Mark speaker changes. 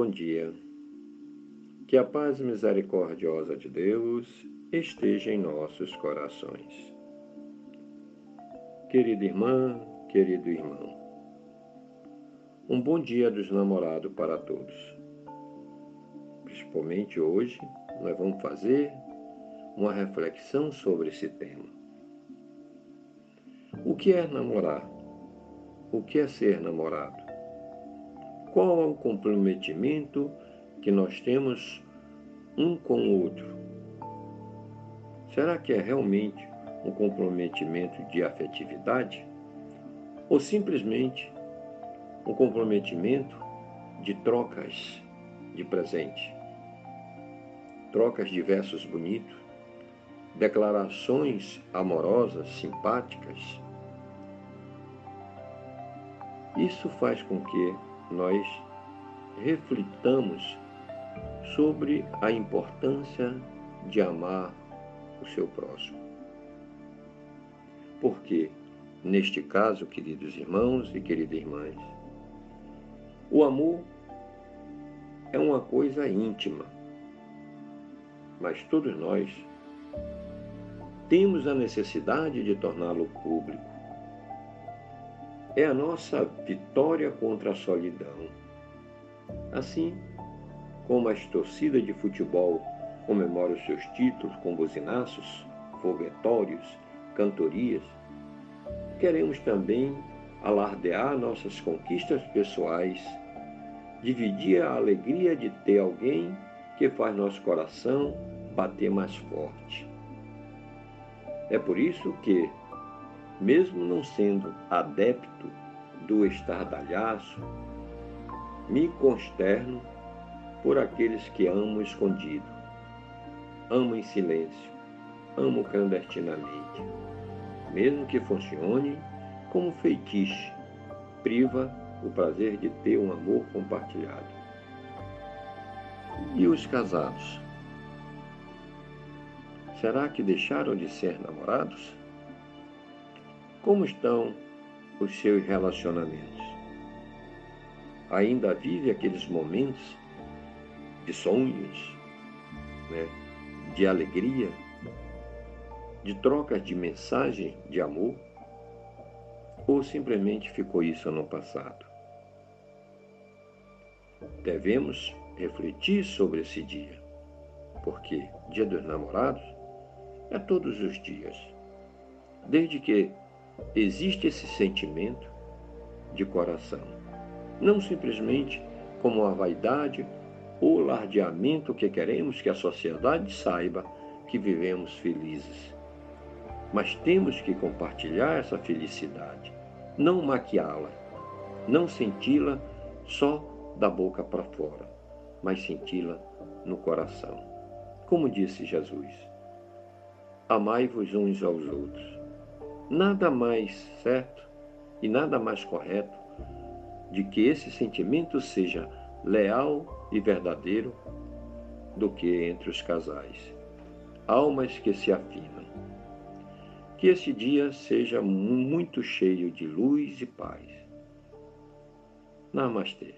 Speaker 1: Bom dia. Que a paz misericordiosa de Deus esteja em nossos corações. Querida irmã, querido irmão, um bom dia dos namorados para todos. Principalmente hoje, nós vamos fazer uma reflexão sobre esse tema. O que é namorar? O que é ser namorado? Qual é o comprometimento que nós temos um com o outro? Será que é realmente um comprometimento de afetividade? Ou simplesmente um comprometimento de trocas de presente? Trocas de versos bonitos, declarações amorosas, simpáticas? Isso faz com que nós reflitamos sobre a importância de amar o seu próximo. Porque, neste caso, queridos irmãos e queridas irmãs, o amor é uma coisa íntima, mas todos nós temos a necessidade de torná-lo público é a nossa vitória contra a solidão. Assim como as torcidas de futebol comemoram seus títulos com buzinaços, foguetórios, cantorias, queremos também alardear nossas conquistas pessoais, dividir a alegria de ter alguém que faz nosso coração bater mais forte. É por isso que mesmo não sendo adepto do estardalhaço, me consterno por aqueles que amo escondido, amo em silêncio, amo clandestinamente, mesmo que funcione como feitiço, priva o prazer de ter um amor compartilhado. E os casados? Será que deixaram de ser namorados? Como estão os seus relacionamentos? Ainda vive aqueles momentos de sonhos, né? de alegria, de trocas de mensagem de amor? Ou simplesmente ficou isso no passado? Devemos refletir sobre esse dia, porque Dia dos Namorados é todos os dias. Desde que existe esse sentimento de coração. Não simplesmente como uma vaidade ou lardeamento que queremos que a sociedade saiba que vivemos felizes. Mas temos que compartilhar essa felicidade, não maquiá-la, não senti-la só da boca para fora, mas senti-la no coração. Como disse Jesus: Amai-vos uns aos outros nada mais certo e nada mais correto de que esse sentimento seja leal e verdadeiro do que entre os casais, almas que se afinam. Que esse dia seja muito cheio de luz e paz. Namastê.